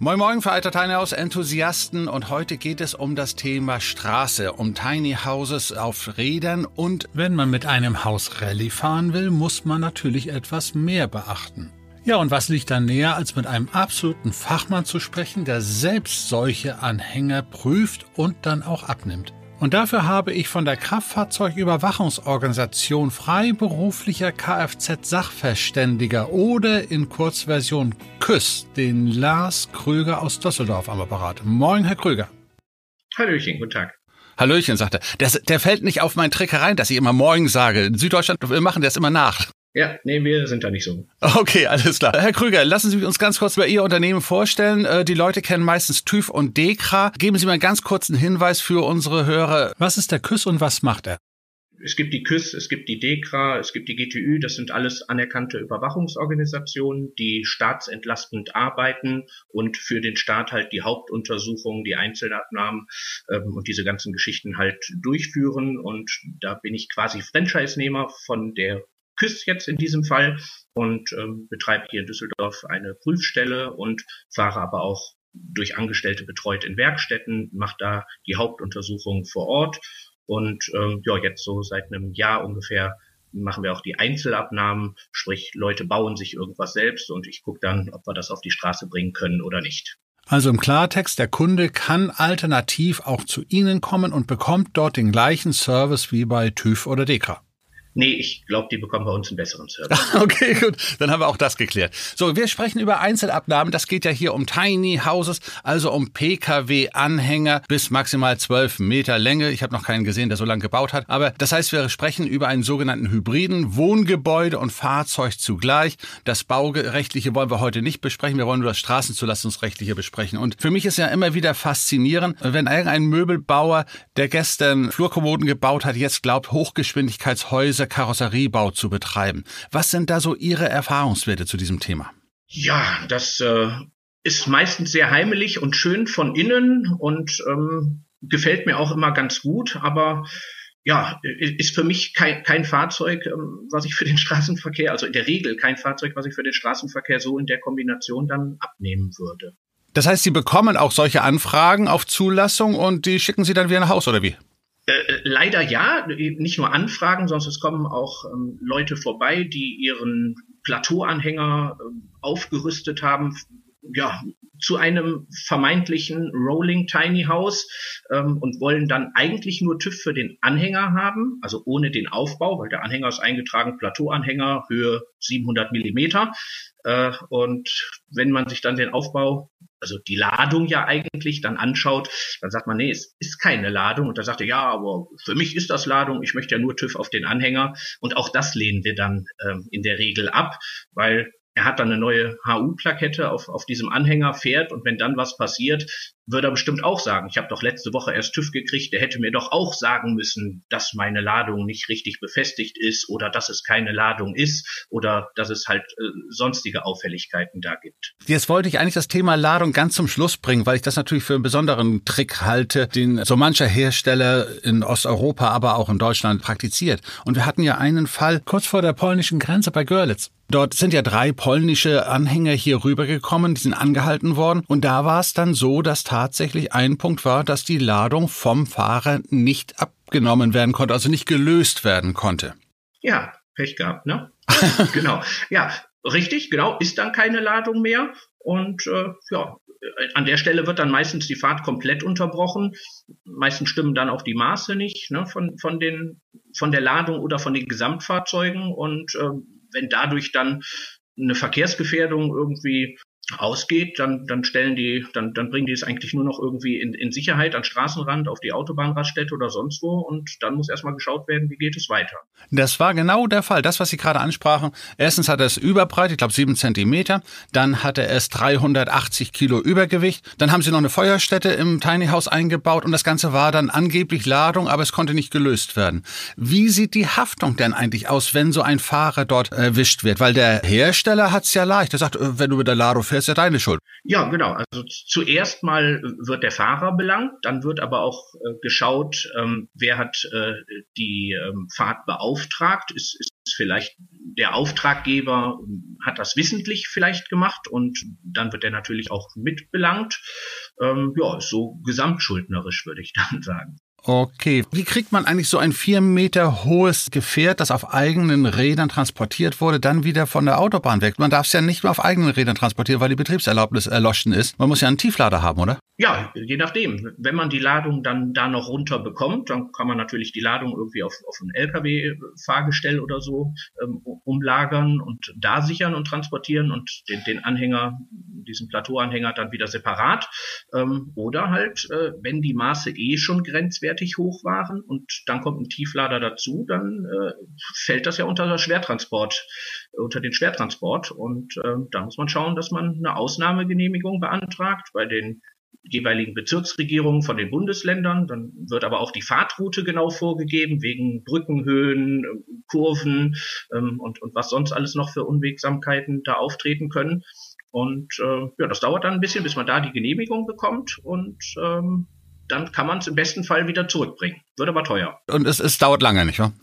Moin Moin, verehrter Tiny House Enthusiasten und heute geht es um das Thema Straße, um Tiny Houses auf Rädern und wenn man mit einem Haus Rallye fahren will, muss man natürlich etwas mehr beachten. Ja, und was liegt da näher, als mit einem absoluten Fachmann zu sprechen, der selbst solche Anhänger prüft und dann auch abnimmt. Und dafür habe ich von der Kraftfahrzeugüberwachungsorganisation freiberuflicher Kfz-Sachverständiger oder in Kurzversion KÜS den Lars Krüger aus Düsseldorf am Apparat. Moin, Herr Krüger. Hallöchen, guten Tag. Hallöchen, sagt er. Der, der fällt nicht auf meinen Trick herein, dass ich immer Morgen sage. In Süddeutschland machen das immer nach. Ja, nee, wir sind da nicht so. Okay, alles klar. Herr Krüger, lassen Sie uns ganz kurz über Ihr Unternehmen vorstellen. Äh, die Leute kennen meistens TÜV und DEKRA. Geben Sie mal einen ganz kurzen Hinweis für unsere Hörer. Was ist der KÜS und was macht er? Es gibt die KÜS, es gibt die DEKRA, es gibt die GTÜ, das sind alles anerkannte Überwachungsorganisationen, die staatsentlastend arbeiten und für den Staat halt die Hauptuntersuchungen, die Einzelabnahmen ähm, und diese ganzen Geschichten halt durchführen. Und da bin ich quasi Franchise-Nehmer von der KÜS jetzt in diesem Fall und ähm, betreibe hier in Düsseldorf eine Prüfstelle und fahre aber auch durch Angestellte betreut in Werkstätten, mache da die Hauptuntersuchung vor Ort und ähm, ja, jetzt so seit einem Jahr ungefähr machen wir auch die Einzelabnahmen, sprich Leute bauen sich irgendwas selbst und ich gucke dann, ob wir das auf die Straße bringen können oder nicht. Also im Klartext, der Kunde kann alternativ auch zu Ihnen kommen und bekommt dort den gleichen Service wie bei TÜV oder DEKRA. Nee, ich glaube, die bekommen bei uns einen besseren Service. okay, gut. Dann haben wir auch das geklärt. So, wir sprechen über Einzelabnahmen. Das geht ja hier um Tiny Houses, also um Pkw-Anhänger bis maximal 12 Meter Länge. Ich habe noch keinen gesehen, der so lange gebaut hat. Aber das heißt, wir sprechen über einen sogenannten Hybriden, Wohngebäude und Fahrzeug zugleich. Das Baurechtliche wollen wir heute nicht besprechen. Wir wollen nur das Straßenzulassungsrechtliche besprechen. Und für mich ist ja immer wieder faszinierend, wenn irgendein Möbelbauer, der gestern Flurkommoden gebaut hat, jetzt glaubt, Hochgeschwindigkeitshäuser Karosseriebau zu betreiben. Was sind da so Ihre Erfahrungswerte zu diesem Thema? Ja, das äh, ist meistens sehr heimelig und schön von innen und ähm, gefällt mir auch immer ganz gut, aber ja, ist für mich kein, kein Fahrzeug, ähm, was ich für den Straßenverkehr, also in der Regel kein Fahrzeug, was ich für den Straßenverkehr so in der Kombination dann abnehmen würde. Das heißt, Sie bekommen auch solche Anfragen auf Zulassung und die schicken Sie dann wieder nach Hause oder wie? Leider ja, nicht nur Anfragen, sondern es kommen auch ähm, Leute vorbei, die ihren Plateauanhänger äh, aufgerüstet haben, ja, zu einem vermeintlichen Rolling Tiny House ähm, und wollen dann eigentlich nur TÜV für den Anhänger haben, also ohne den Aufbau, weil der Anhänger ist eingetragen, Plateauanhänger, Höhe 700 Millimeter. Äh, und wenn man sich dann den Aufbau also die Ladung ja eigentlich dann anschaut, dann sagt man, nee, es ist keine Ladung. Und dann sagt er, ja, aber für mich ist das Ladung, ich möchte ja nur TÜV auf den Anhänger. Und auch das lehnen wir dann ähm, in der Regel ab, weil er hat dann eine neue HU-Plakette auf, auf diesem Anhänger, fährt und wenn dann was passiert, würde er bestimmt auch sagen, ich habe doch letzte Woche erst TÜV gekriegt, der hätte mir doch auch sagen müssen, dass meine Ladung nicht richtig befestigt ist oder dass es keine Ladung ist oder dass es halt äh, sonstige Auffälligkeiten da gibt. Jetzt wollte ich eigentlich das Thema Ladung ganz zum Schluss bringen, weil ich das natürlich für einen besonderen Trick halte, den so mancher Hersteller in Osteuropa, aber auch in Deutschland praktiziert. Und wir hatten ja einen Fall kurz vor der polnischen Grenze bei Görlitz. Dort sind ja drei polnische Anhänger hier rübergekommen, die sind angehalten worden. Und da war es dann so, dass tatsächlich ein Punkt war, dass die Ladung vom Fahrer nicht abgenommen werden konnte, also nicht gelöst werden konnte. Ja, Pech gehabt, ne? genau. Ja, richtig, genau, ist dann keine Ladung mehr. Und äh, ja, an der Stelle wird dann meistens die Fahrt komplett unterbrochen. Meistens stimmen dann auch die Maße nicht ne, von, von, den, von der Ladung oder von den Gesamtfahrzeugen. Und äh, wenn dadurch dann eine Verkehrsgefährdung irgendwie ausgeht, dann, dann stellen die, dann, dann bringen die es eigentlich nur noch irgendwie in, in Sicherheit an Straßenrand, auf die Autobahnraststätte oder sonst wo und dann muss erstmal geschaut werden, wie geht es weiter. Das war genau der Fall. Das, was Sie gerade ansprachen. Erstens hat er es überbreit, ich glaube sieben Zentimeter. Dann hatte es 380 Kilo Übergewicht. Dann haben sie noch eine Feuerstätte im Tiny House eingebaut und das Ganze war dann angeblich Ladung, aber es konnte nicht gelöst werden. Wie sieht die Haftung denn eigentlich aus, wenn so ein Fahrer dort erwischt wird? Weil der Hersteller hat es ja leicht. Er sagt, äh, wenn du mit der Ladung fährst, ist ja deine Schuld. Ja, genau. Also zuerst mal wird der Fahrer belangt, dann wird aber auch äh, geschaut, ähm, wer hat äh, die ähm, Fahrt beauftragt. Ist, ist vielleicht der Auftraggeber, hat das wissentlich vielleicht gemacht und dann wird er natürlich auch mitbelangt. Ähm, ja, so gesamtschuldnerisch würde ich dann sagen. Okay. Wie kriegt man eigentlich so ein vier Meter hohes Gefährt, das auf eigenen Rädern transportiert wurde, dann wieder von der Autobahn weg? Man darf es ja nicht mehr auf eigenen Rädern transportieren, weil die Betriebserlaubnis erloschen ist. Man muss ja einen Tieflader haben, oder? Ja, je nachdem. Wenn man die Ladung dann da noch runter bekommt, dann kann man natürlich die Ladung irgendwie auf, auf ein LKW-Fahrgestell oder so ähm, umlagern und da sichern und transportieren und den, den Anhänger, diesen Plateauanhänger dann wieder separat. Ähm, oder halt, äh, wenn die Maße eh schon grenzwertig hoch waren und dann kommt ein Tieflader dazu, dann äh, fällt das ja unter der Schwertransport, unter den Schwertransport. Und äh, da muss man schauen, dass man eine Ausnahmegenehmigung beantragt bei den jeweiligen Bezirksregierungen von den Bundesländern. Dann wird aber auch die Fahrtroute genau vorgegeben, wegen Brückenhöhen, Kurven ähm, und, und was sonst alles noch für Unwegsamkeiten da auftreten können. Und äh, ja, das dauert dann ein bisschen, bis man da die Genehmigung bekommt und ähm, dann kann man es im besten Fall wieder zurückbringen. Wird aber teuer. Und es, es dauert lange, nicht wahr?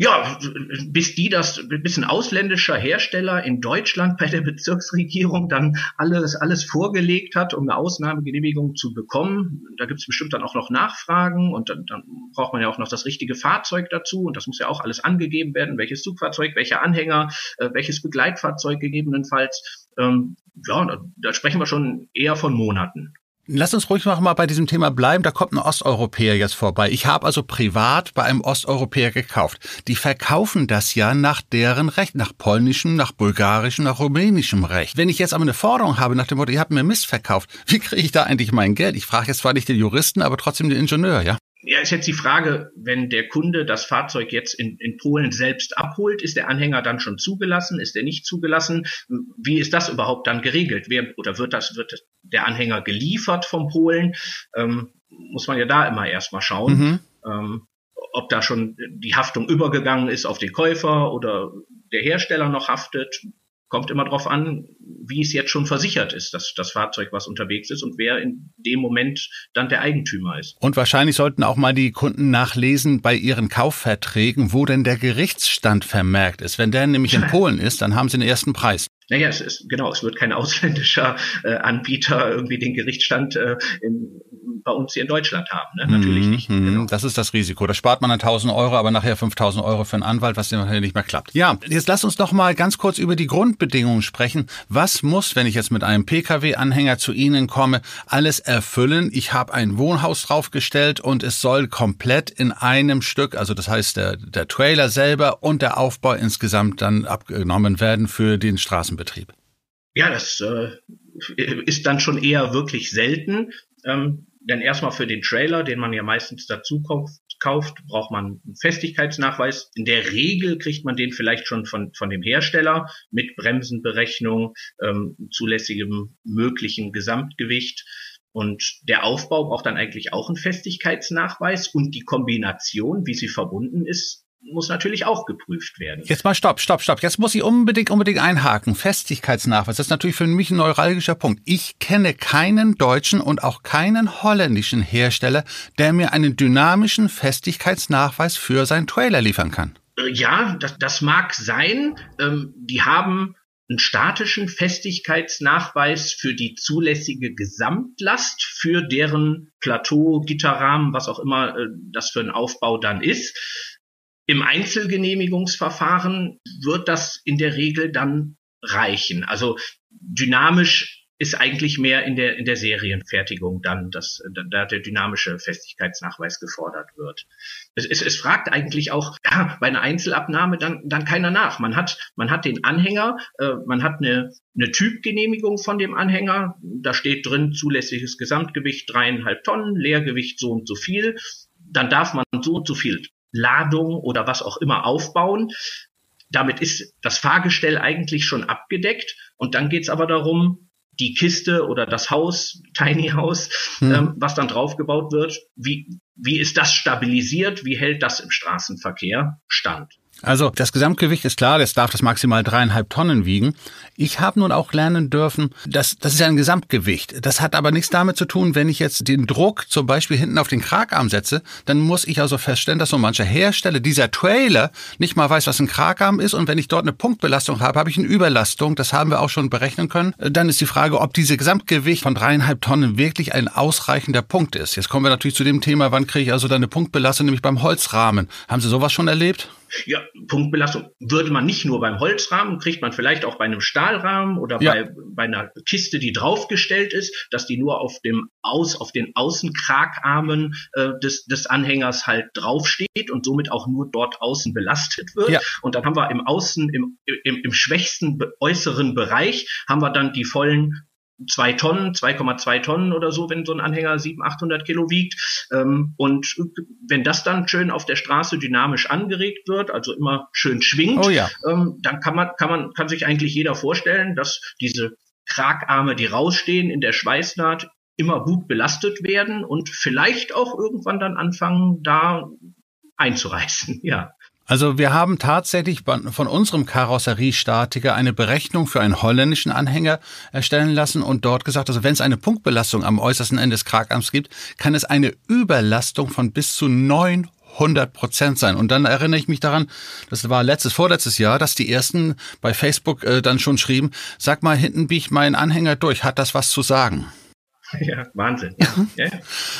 Ja, bis die das, bis ein ausländischer Hersteller in Deutschland bei der Bezirksregierung dann alles, alles vorgelegt hat, um eine Ausnahmegenehmigung zu bekommen. Da gibt es bestimmt dann auch noch Nachfragen und dann, dann braucht man ja auch noch das richtige Fahrzeug dazu und das muss ja auch alles angegeben werden, welches Zugfahrzeug, welcher Anhänger, äh, welches Begleitfahrzeug gegebenenfalls. Ähm, ja, da, da sprechen wir schon eher von Monaten. Lass uns ruhig noch mal bei diesem Thema bleiben. Da kommt ein Osteuropäer jetzt vorbei. Ich habe also privat bei einem Osteuropäer gekauft. Die verkaufen das ja nach deren Recht, nach polnischem, nach bulgarischem, nach rumänischem Recht. Wenn ich jetzt aber eine Forderung habe nach dem Motto, ihr habt mir Mist verkauft, wie kriege ich da eigentlich mein Geld? Ich frage jetzt zwar nicht den Juristen, aber trotzdem den Ingenieur, ja? Ja, ist jetzt die Frage, wenn der Kunde das Fahrzeug jetzt in, in Polen selbst abholt, ist der Anhänger dann schon zugelassen, ist er nicht zugelassen? Wie ist das überhaupt dann geregelt? Wer, oder wird das, wird der Anhänger geliefert vom Polen? Ähm, muss man ja da immer erstmal schauen. Mhm. Ähm, ob da schon die Haftung übergegangen ist auf den Käufer oder der Hersteller noch haftet, kommt immer darauf an, wie es jetzt schon versichert ist, dass das Fahrzeug, was unterwegs ist und wer in dem Moment dann der Eigentümer ist. Und wahrscheinlich sollten auch mal die Kunden nachlesen bei ihren Kaufverträgen, wo denn der Gerichtsstand vermerkt ist. Wenn der nämlich in Polen ist, dann haben sie den ersten Preis. Naja, es ist, genau, es wird kein ausländischer äh, Anbieter irgendwie den Gerichtsstand äh, in, bei uns hier in Deutschland haben. Ne? Natürlich mhm, nicht. Mhm. Genau. Das ist das Risiko. Da spart man dann 1000 Euro, aber nachher 5000 Euro für einen Anwalt, was dann nicht mehr klappt. Ja, jetzt lass uns doch mal ganz kurz über die Grundbedingungen sprechen. Was muss, wenn ich jetzt mit einem Pkw-Anhänger zu Ihnen komme, alles erfüllen? Ich habe ein Wohnhaus draufgestellt und es soll komplett in einem Stück, also das heißt der, der Trailer selber und der Aufbau insgesamt dann abgenommen werden für den Straßenbetrieb. Ja, das äh, ist dann schon eher wirklich selten. Ähm, denn erstmal für den Trailer, den man ja meistens dazu kauft, kauft, braucht man einen Festigkeitsnachweis. In der Regel kriegt man den vielleicht schon von, von dem Hersteller mit Bremsenberechnung, ähm, zulässigem möglichen Gesamtgewicht. Und der Aufbau braucht dann eigentlich auch einen Festigkeitsnachweis und die Kombination, wie sie verbunden ist, muss natürlich auch geprüft werden. Jetzt mal stopp, stopp, stopp. Jetzt muss ich unbedingt, unbedingt einhaken. Festigkeitsnachweis, das ist natürlich für mich ein neuralgischer Punkt. Ich kenne keinen deutschen und auch keinen holländischen Hersteller, der mir einen dynamischen Festigkeitsnachweis für seinen Trailer liefern kann. Äh, ja, das, das mag sein. Ähm, die haben einen statischen Festigkeitsnachweis für die zulässige Gesamtlast für deren Plateau, Gitterrahmen, was auch immer äh, das für ein Aufbau dann ist. Im Einzelgenehmigungsverfahren wird das in der Regel dann reichen. Also dynamisch ist eigentlich mehr in der, in der Serienfertigung dann, dass da der dynamische Festigkeitsnachweis gefordert wird. Es, es, es fragt eigentlich auch ja, bei einer Einzelabnahme dann, dann keiner nach. Man hat, man hat den Anhänger, äh, man hat eine, eine Typgenehmigung von dem Anhänger, da steht drin zulässiges Gesamtgewicht dreieinhalb Tonnen, Leergewicht so und so viel. Dann darf man so und so viel Ladung oder was auch immer aufbauen. Damit ist das Fahrgestell eigentlich schon abgedeckt. Und dann geht's aber darum, die Kiste oder das Haus, Tiny House, hm. ähm, was dann draufgebaut wird, wie, wie ist das stabilisiert, wie hält das im Straßenverkehr stand? Also das Gesamtgewicht ist klar, das darf das maximal dreieinhalb Tonnen wiegen. Ich habe nun auch lernen dürfen, dass das ist ein Gesamtgewicht. Das hat aber nichts damit zu tun, wenn ich jetzt den Druck zum Beispiel hinten auf den Kragarm setze, dann muss ich also feststellen, dass so mancher Hersteller dieser Trailer nicht mal weiß, was ein Kragarm ist und wenn ich dort eine Punktbelastung habe, habe ich eine Überlastung. Das haben wir auch schon berechnen können. Dann ist die Frage, ob diese Gesamtgewicht von dreieinhalb Tonnen wirklich ein ausreichender Punkt ist. Jetzt kommen wir natürlich zu dem Thema, wann kriege ich also da eine Punktbelastung, nämlich beim Holzrahmen. Haben Sie sowas schon erlebt? Ja, Punktbelastung würde man nicht nur beim Holzrahmen, kriegt man vielleicht auch bei einem Stahlrahmen oder ja. bei, bei einer Kiste, die draufgestellt ist, dass die nur auf dem Aus, auf den Außenkragarmen äh, des, des Anhängers halt draufsteht und somit auch nur dort außen belastet wird. Ja. Und dann haben wir im Außen, im, im, im schwächsten äußeren Bereich, haben wir dann die vollen zwei Tonnen, 2,2 Tonnen oder so, wenn so ein Anhänger 700, 800 Kilo wiegt. Ähm, und wenn das dann schön auf der Straße dynamisch angeregt wird, also immer schön schwingt, oh ja. ähm, dann kann man, kann man, kann sich eigentlich jeder vorstellen, dass diese Kragarme, die rausstehen in der Schweißnaht, immer gut belastet werden und vielleicht auch irgendwann dann anfangen, da einzureißen, ja. Also wir haben tatsächlich von unserem Karosseriestatiker eine Berechnung für einen holländischen Anhänger erstellen lassen und dort gesagt, also wenn es eine Punktbelastung am äußersten Ende des Kragarms gibt, kann es eine Überlastung von bis zu 900 Prozent sein. Und dann erinnere ich mich daran, das war letztes, vorletztes Jahr, dass die ersten bei Facebook äh, dann schon schrieben, sag mal, hinten biege ich meinen Anhänger durch, hat das was zu sagen? Ja, Wahnsinn. Ja, ja,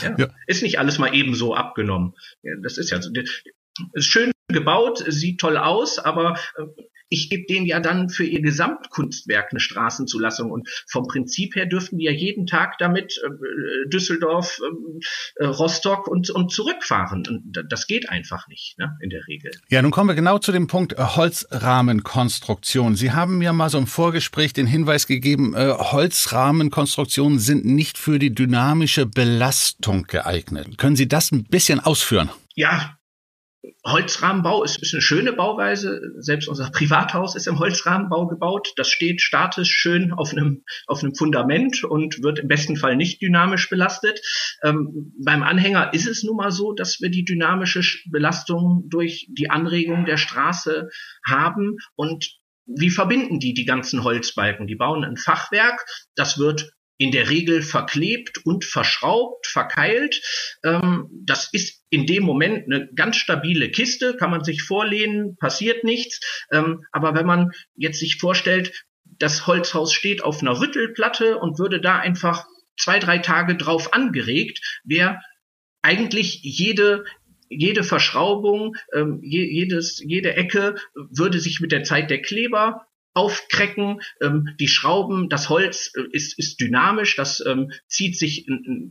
ja. ja. Ist nicht alles mal ebenso abgenommen. Das ist ja so. Ist schön gebaut, sieht toll aus, aber äh, ich gebe denen ja dann für ihr Gesamtkunstwerk eine Straßenzulassung und vom Prinzip her dürften die ja jeden Tag damit äh, Düsseldorf, ähm, äh, Rostock und, und zurückfahren. Und das geht einfach nicht, ne, in der Regel. Ja, nun kommen wir genau zu dem Punkt äh, Holzrahmenkonstruktion. Sie haben mir mal so im Vorgespräch den Hinweis gegeben, äh, Holzrahmenkonstruktionen sind nicht für die dynamische Belastung geeignet. Können Sie das ein bisschen ausführen? Ja, Holzrahmenbau ist, ist eine schöne Bauweise. Selbst unser Privathaus ist im Holzrahmenbau gebaut. Das steht statisch schön auf einem, auf einem Fundament und wird im besten Fall nicht dynamisch belastet. Ähm, beim Anhänger ist es nun mal so, dass wir die dynamische Belastung durch die Anregung der Straße haben und wie verbinden die die ganzen Holzbalken? Die bauen ein Fachwerk, das wird in der Regel verklebt und verschraubt, verkeilt. Ähm, das ist in dem Moment eine ganz stabile Kiste, kann man sich vorlehnen, passiert nichts. Ähm, aber wenn man jetzt sich vorstellt, das Holzhaus steht auf einer Rüttelplatte und würde da einfach zwei, drei Tage drauf angeregt, wäre eigentlich jede jede Verschraubung, ähm, jedes, jede Ecke würde sich mit der Zeit der Kleber aufkrecken. Ähm, die Schrauben, das Holz äh, ist, ist dynamisch, das ähm, zieht sich,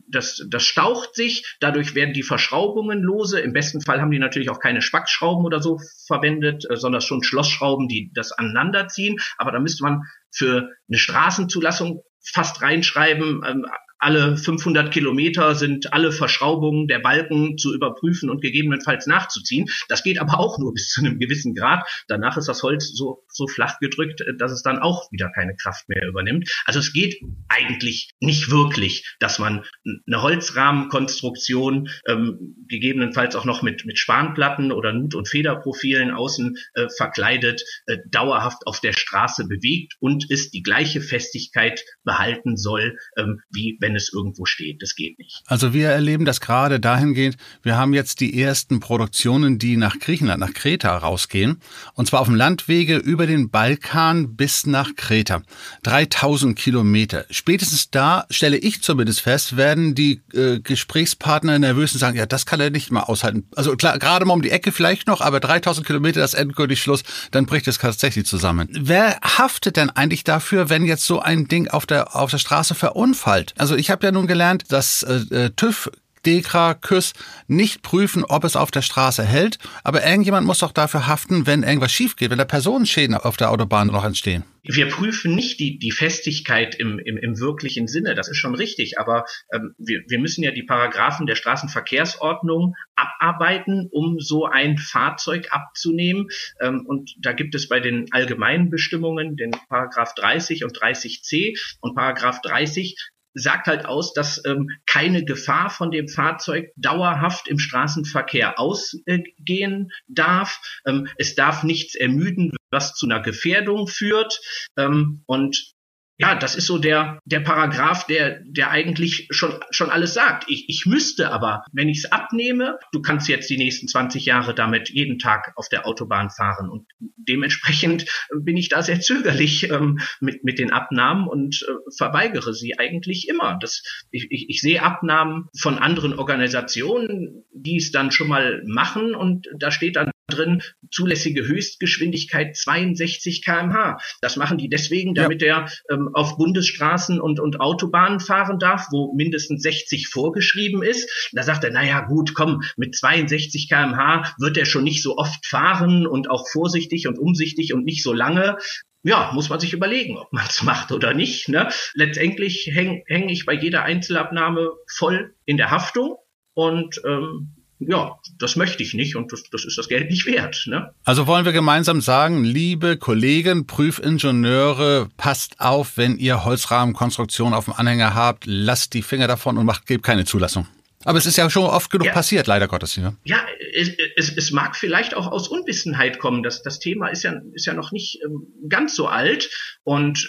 das, das staucht sich, dadurch werden die Verschraubungen lose. Im besten Fall haben die natürlich auch keine Spackschrauben oder so verwendet, äh, sondern schon Schlossschrauben, die das aneinanderziehen. Aber da müsste man für eine Straßenzulassung fast reinschreiben, ähm, alle 500 Kilometer sind alle Verschraubungen der Balken zu überprüfen und gegebenenfalls nachzuziehen. Das geht aber auch nur bis zu einem gewissen Grad. Danach ist das Holz so, so flach gedrückt, dass es dann auch wieder keine Kraft mehr übernimmt. Also es geht eigentlich nicht wirklich, dass man eine Holzrahmenkonstruktion ähm, gegebenenfalls auch noch mit, mit Spanplatten oder Nut- und Federprofilen außen äh, verkleidet, äh, dauerhaft auf der Straße bewegt und es die gleiche Festigkeit behalten soll, ähm, wie wenn wenn es irgendwo steht. Das geht nicht. Also wir erleben das gerade dahingehend, wir haben jetzt die ersten Produktionen, die nach Griechenland, nach Kreta rausgehen. Und zwar auf dem Landwege über den Balkan bis nach Kreta. 3000 Kilometer. Spätestens da, stelle ich zumindest fest, werden die äh, Gesprächspartner nervös und sagen, ja, das kann er nicht mal aushalten. Also klar, gerade mal um die Ecke vielleicht noch, aber 3000 Kilometer, das endgültig Schluss, dann bricht es tatsächlich zusammen. Wer haftet denn eigentlich dafür, wenn jetzt so ein Ding auf der, auf der Straße verunfallt? Also ich habe ja nun gelernt, dass äh, äh TÜV Dekra, KÜS nicht prüfen, ob es auf der Straße hält. Aber irgendjemand muss doch dafür haften, wenn irgendwas schief geht, wenn da Personenschäden auf der Autobahn noch entstehen. Wir prüfen nicht die, die Festigkeit im, im, im wirklichen Sinne, das ist schon richtig, aber ähm, wir, wir müssen ja die Paragraphen der Straßenverkehrsordnung abarbeiten, um so ein Fahrzeug abzunehmen. Ähm, und da gibt es bei den allgemeinen Bestimmungen den Paragraph 30 und 30c und Paragraph 30 sagt halt aus, dass ähm, keine Gefahr von dem Fahrzeug dauerhaft im Straßenverkehr ausgehen darf. Ähm, es darf nichts ermüden, was zu einer Gefährdung führt. Ähm, und ja, das ist so der, der Paragraph, der, der eigentlich schon, schon alles sagt. Ich, ich müsste aber, wenn ich es abnehme, du kannst jetzt die nächsten 20 Jahre damit jeden Tag auf der Autobahn fahren. Und dementsprechend bin ich da sehr zögerlich ähm, mit, mit den Abnahmen und äh, verweigere sie eigentlich immer. Das, ich, ich, ich sehe Abnahmen von anderen Organisationen, die es dann schon mal machen und da steht dann drin zulässige Höchstgeschwindigkeit 62 kmh. Das machen die deswegen, damit ja. er ähm, auf Bundesstraßen und, und Autobahnen fahren darf, wo mindestens 60 vorgeschrieben ist. Da sagt er, naja gut, komm, mit 62 kmh wird er schon nicht so oft fahren und auch vorsichtig und umsichtig und nicht so lange ja, muss man sich überlegen, ob man es macht oder nicht. Ne? Letztendlich hänge häng ich bei jeder Einzelabnahme voll in der Haftung und ähm, ja, das möchte ich nicht und das, das ist das Geld nicht wert. Ne? Also wollen wir gemeinsam sagen, liebe Kollegen, Prüfingenieure, passt auf, wenn ihr Holzrahmenkonstruktion auf dem Anhänger habt, lasst die Finger davon und macht, gebt keine Zulassung. Aber es ist ja schon oft genug ja. passiert, leider Gottes. Ja, ja es, es, es mag vielleicht auch aus Unwissenheit kommen. Das, das Thema ist ja, ist ja noch nicht ähm, ganz so alt und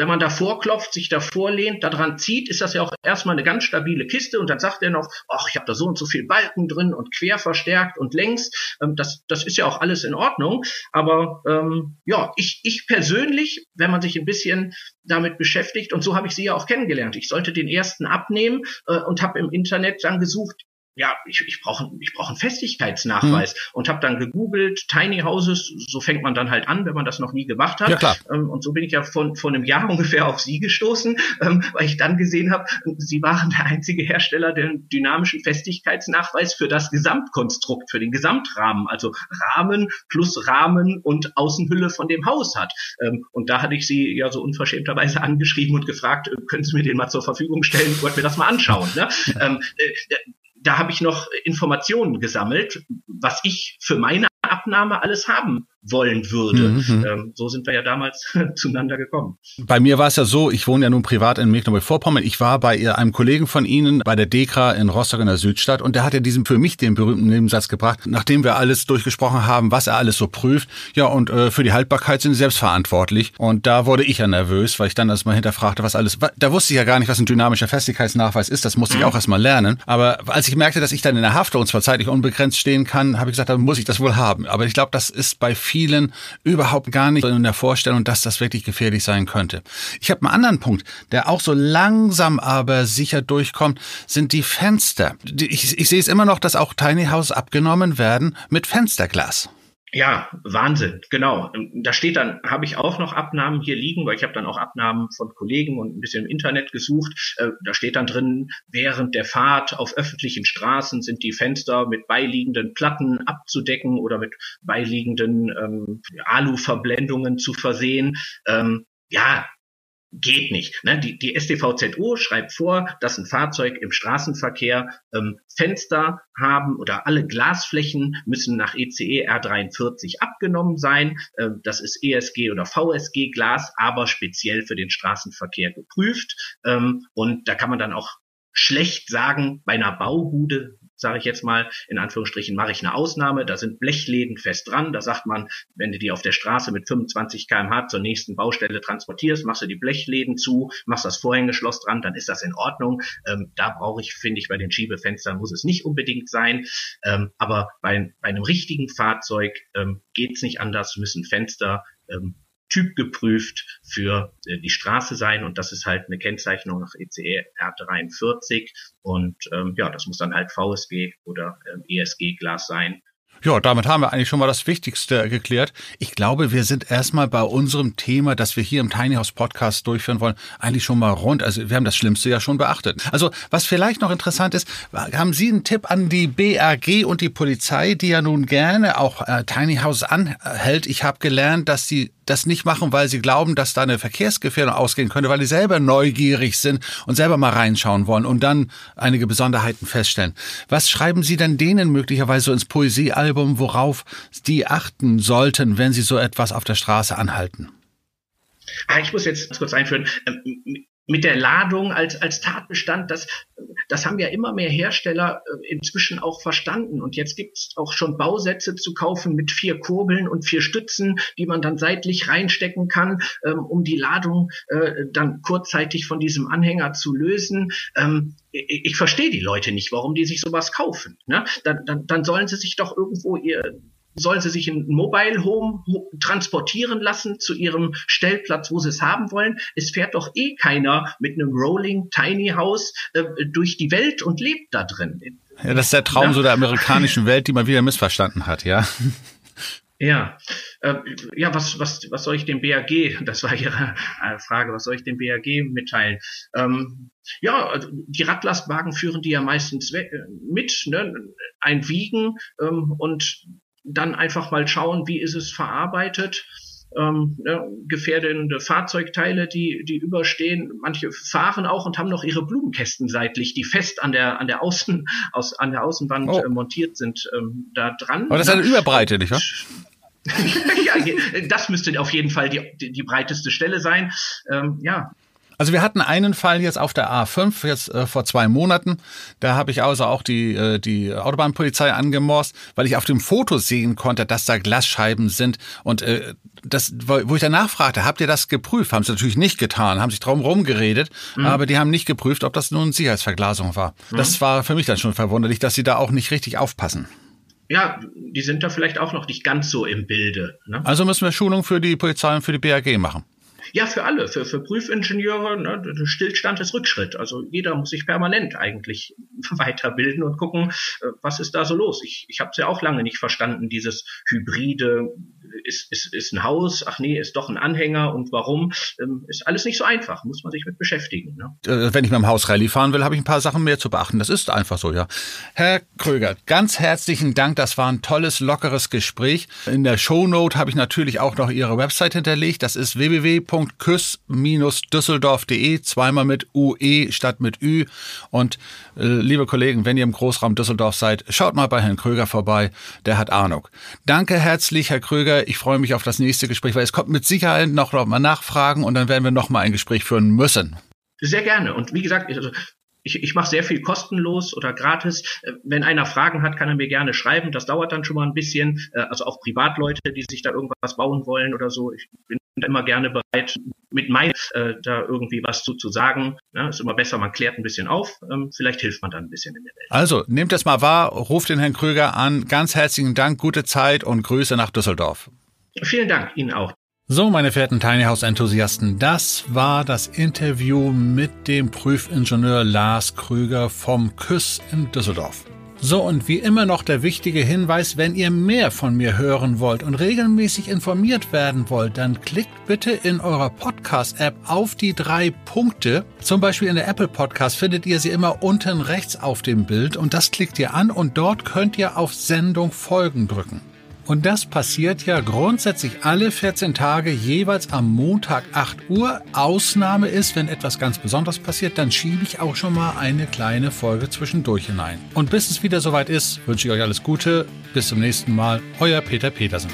wenn man davor klopft, sich davor lehnt, daran zieht, ist das ja auch erstmal eine ganz stabile Kiste und dann sagt er noch, ach, ich habe da so und so viel Balken drin und quer verstärkt und längs. Ähm, das, das ist ja auch alles in Ordnung. Aber ähm, ja, ich, ich persönlich, wenn man sich ein bisschen damit beschäftigt, und so habe ich sie ja auch kennengelernt. Ich sollte den ersten abnehmen äh, und habe im Internet dann gesucht, ja, ich, ich brauche ich brauch einen Festigkeitsnachweis hm. und habe dann gegoogelt, Tiny Houses, so fängt man dann halt an, wenn man das noch nie gemacht hat. Ja, klar. Ähm, und so bin ich ja von, von einem Jahr ungefähr auf Sie gestoßen, ähm, weil ich dann gesehen habe, Sie waren der einzige Hersteller, der einen dynamischen Festigkeitsnachweis für das Gesamtkonstrukt, für den Gesamtrahmen, also Rahmen plus Rahmen und Außenhülle von dem Haus hat. Ähm, und da hatte ich Sie ja so unverschämterweise angeschrieben und gefragt, äh, können Sie mir den mal zur Verfügung stellen, ich wollte mir das mal anschauen. Ne? äh, da habe ich noch Informationen gesammelt, was ich für meine Abnahme alles haben wollen würde. Mhm, mhm. Ähm, so sind wir ja damals zueinander gekommen. Bei mir war es ja so, ich wohne ja nun privat in Mecklenburg-Vorpommern. Ich war bei einem Kollegen von Ihnen bei der DEKRA in Rostock in der Südstadt und der hat ja diesen für mich den berühmten Nebensatz gebracht, nachdem wir alles durchgesprochen haben, was er alles so prüft. Ja, und äh, für die Haltbarkeit sind Sie selbst verantwortlich. Und da wurde ich ja nervös, weil ich dann erstmal hinterfragte, was alles, da wusste ich ja gar nicht, was ein dynamischer Festigkeitsnachweis ist. Das musste mhm. ich auch erstmal lernen. Aber als ich merkte, dass ich dann in der Haftung und zwar zeitlich unbegrenzt stehen kann, habe ich gesagt, dann muss ich das wohl haben. Aber ich glaube, das ist bei vielen überhaupt gar nicht in der Vorstellung, dass das wirklich gefährlich sein könnte. Ich habe einen anderen Punkt, der auch so langsam aber sicher durchkommt, sind die Fenster. Ich, ich sehe es immer noch, dass auch Tiny House abgenommen werden mit Fensterglas. Ja, Wahnsinn, genau. Da steht dann, habe ich auch noch Abnahmen hier liegen, weil ich habe dann auch Abnahmen von Kollegen und ein bisschen im Internet gesucht. Äh, da steht dann drin, während der Fahrt auf öffentlichen Straßen sind die Fenster mit beiliegenden Platten abzudecken oder mit beiliegenden ähm, Aluverblendungen zu versehen. Ähm, ja, geht nicht. Ne? Die, die StVZO schreibt vor, dass ein Fahrzeug im Straßenverkehr ähm, Fenster haben oder alle Glasflächen müssen nach ECE R43 abgenommen sein. Ähm, das ist ESG oder VSG Glas, aber speziell für den Straßenverkehr geprüft. Ähm, und da kann man dann auch schlecht sagen, bei einer Bauhude sage ich jetzt mal, in Anführungsstrichen mache ich eine Ausnahme. Da sind Blechläden fest dran. Da sagt man, wenn du die auf der Straße mit 25 kmh zur nächsten Baustelle transportierst, machst du die Blechläden zu, machst das Vorhängeschloss dran, dann ist das in Ordnung. Ähm, da brauche ich, finde ich, bei den Schiebefenstern muss es nicht unbedingt sein. Ähm, aber bei, bei einem richtigen Fahrzeug ähm, geht es nicht anders, müssen Fenster ähm, typgeprüft für äh, die Straße sein und das ist halt eine Kennzeichnung nach ECE R43 und ähm, ja, das muss dann halt VSG oder ähm, ESG-Glas sein ja, damit haben wir eigentlich schon mal das Wichtigste geklärt. Ich glaube, wir sind erstmal bei unserem Thema, das wir hier im Tiny House Podcast durchführen wollen, eigentlich schon mal rund. Also wir haben das Schlimmste ja schon beachtet. Also was vielleicht noch interessant ist, haben Sie einen Tipp an die BAG und die Polizei, die ja nun gerne auch äh, Tiny House anhält? Ich habe gelernt, dass sie das nicht machen, weil sie glauben, dass da eine Verkehrsgefährdung ausgehen könnte, weil die selber neugierig sind und selber mal reinschauen wollen und dann einige Besonderheiten feststellen. Was schreiben Sie denn denen möglicherweise so ins Poesiealbum, worauf die achten sollten, wenn sie so etwas auf der Straße anhalten? Ah, ich muss jetzt kurz einführen. Mit der Ladung als, als Tatbestand, das, das haben ja immer mehr Hersteller äh, inzwischen auch verstanden. Und jetzt gibt es auch schon Bausätze zu kaufen mit vier Kurbeln und vier Stützen, die man dann seitlich reinstecken kann, ähm, um die Ladung äh, dann kurzzeitig von diesem Anhänger zu lösen. Ähm, ich, ich verstehe die Leute nicht, warum die sich sowas kaufen. Ne? Dann, dann, dann sollen sie sich doch irgendwo ihr sollen sie sich in Mobile Home transportieren lassen zu ihrem Stellplatz, wo sie es haben wollen. Es fährt doch eh keiner mit einem Rolling Tiny House äh, durch die Welt und lebt da drin. Ja, das ist der Traum ja. so der amerikanischen Welt, die man wieder missverstanden hat, ja. Ja, äh, ja, was, was, was soll ich dem BAG, das war Ihre äh, Frage, was soll ich dem BAG mitteilen? Ähm, ja, also die Radlastwagen führen die ja meistens mit, ne? ein Wiegen ähm, und dann einfach mal schauen, wie ist es verarbeitet. Ähm, ne, gefährdende Fahrzeugteile, die, die überstehen. Manche fahren auch und haben noch ihre Blumenkästen seitlich, die fest an der, an der Außen, aus, an der Außenwand oh. äh, montiert sind, ähm, da dran. Aber das ist eine Überbreite, nicht wahr? ja, das müsste auf jeden Fall die, die, die breiteste Stelle sein. Ähm, ja, also wir hatten einen Fall jetzt auf der A5, jetzt äh, vor zwei Monaten. Da habe ich also auch die, äh, die Autobahnpolizei angemorst, weil ich auf dem Foto sehen konnte, dass da Glasscheiben sind. Und äh, das, wo ich danach fragte, habt ihr das geprüft? Haben sie natürlich nicht getan, haben sich drum rumgeredet, mhm. aber die haben nicht geprüft, ob das nun Sicherheitsverglasung war. Mhm. Das war für mich dann schon verwunderlich, dass sie da auch nicht richtig aufpassen ja, die sind da vielleicht auch noch nicht ganz so im Bilde. Ne? Also müssen wir Schulung für die Polizei und für die BAG machen. Ja, für alle, für, für Prüfingenieure, ne, Stillstand ist Rückschritt. Also jeder muss sich permanent eigentlich weiterbilden und gucken, äh, was ist da so los. Ich, ich habe es ja auch lange nicht verstanden, dieses hybride, ist, ist, ist ein Haus, ach nee, ist doch ein Anhänger und warum. Ähm, ist alles nicht so einfach, muss man sich mit beschäftigen. Ne? Äh, wenn ich mit dem Haus Rallye fahren will, habe ich ein paar Sachen mehr zu beachten. Das ist einfach so, ja. Herr Kröger, ganz herzlichen Dank. Das war ein tolles, lockeres Gespräch. In der Shownote habe ich natürlich auch noch Ihre Website hinterlegt. Das ist www.küss-düsseldorf.de, zweimal mit UE statt mit Ü. Und äh, liebe Kollegen, wenn ihr im Großraum Düsseldorf seid, schaut mal bei Herrn Kröger vorbei. Der hat Ahnung. Danke herzlich, Herr Kröger. Ich freue mich auf das nächste Gespräch, weil es kommt mit Sicherheit noch, mal Nachfragen und dann werden wir noch mal ein Gespräch führen müssen. Sehr gerne. Und wie gesagt, also ich, ich mache sehr viel kostenlos oder gratis. Äh, wenn einer Fragen hat, kann er mir gerne schreiben. Das dauert dann schon mal ein bisschen. Äh, also auch Privatleute, die sich da irgendwas bauen wollen oder so. Ich bin immer gerne bereit, mit meinem äh, da irgendwie was zu, zu sagen. Ja, ist immer besser, man klärt ein bisschen auf. Ähm, vielleicht hilft man dann ein bisschen in der Welt. Also, nehmt es mal wahr, ruft den Herrn Krüger an. Ganz herzlichen Dank, gute Zeit und Grüße nach Düsseldorf. Vielen Dank, Ihnen auch. So, meine verehrten Tiny House Enthusiasten, das war das Interview mit dem Prüfingenieur Lars Krüger vom KÜSS in Düsseldorf. So, und wie immer noch der wichtige Hinweis, wenn ihr mehr von mir hören wollt und regelmäßig informiert werden wollt, dann klickt bitte in eurer Podcast-App auf die drei Punkte. Zum Beispiel in der Apple Podcast findet ihr sie immer unten rechts auf dem Bild und das klickt ihr an und dort könnt ihr auf Sendung folgen drücken. Und das passiert ja grundsätzlich alle 14 Tage jeweils am Montag 8 Uhr. Ausnahme ist, wenn etwas ganz Besonderes passiert, dann schiebe ich auch schon mal eine kleine Folge zwischendurch hinein. Und bis es wieder soweit ist, wünsche ich euch alles Gute. Bis zum nächsten Mal. Euer Peter Petersen.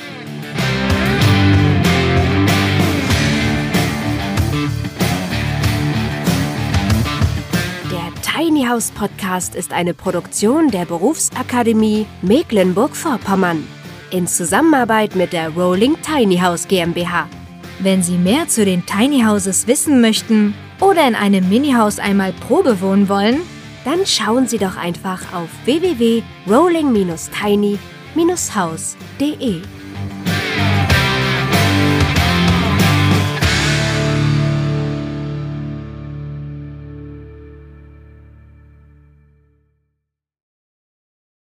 Der Tiny House Podcast ist eine Produktion der Berufsakademie Mecklenburg-Vorpommern in Zusammenarbeit mit der Rolling Tiny House GmbH. Wenn Sie mehr zu den Tiny Houses wissen möchten oder in einem Mini-Haus einmal Probe wohnen wollen, dann schauen Sie doch einfach auf www.rolling-tiny-house.de.